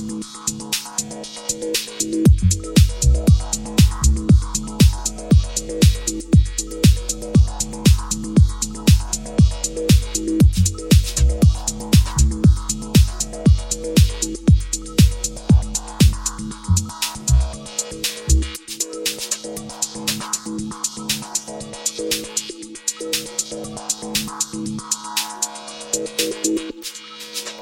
Música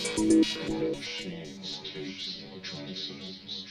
Machines, tapes, electronic systems.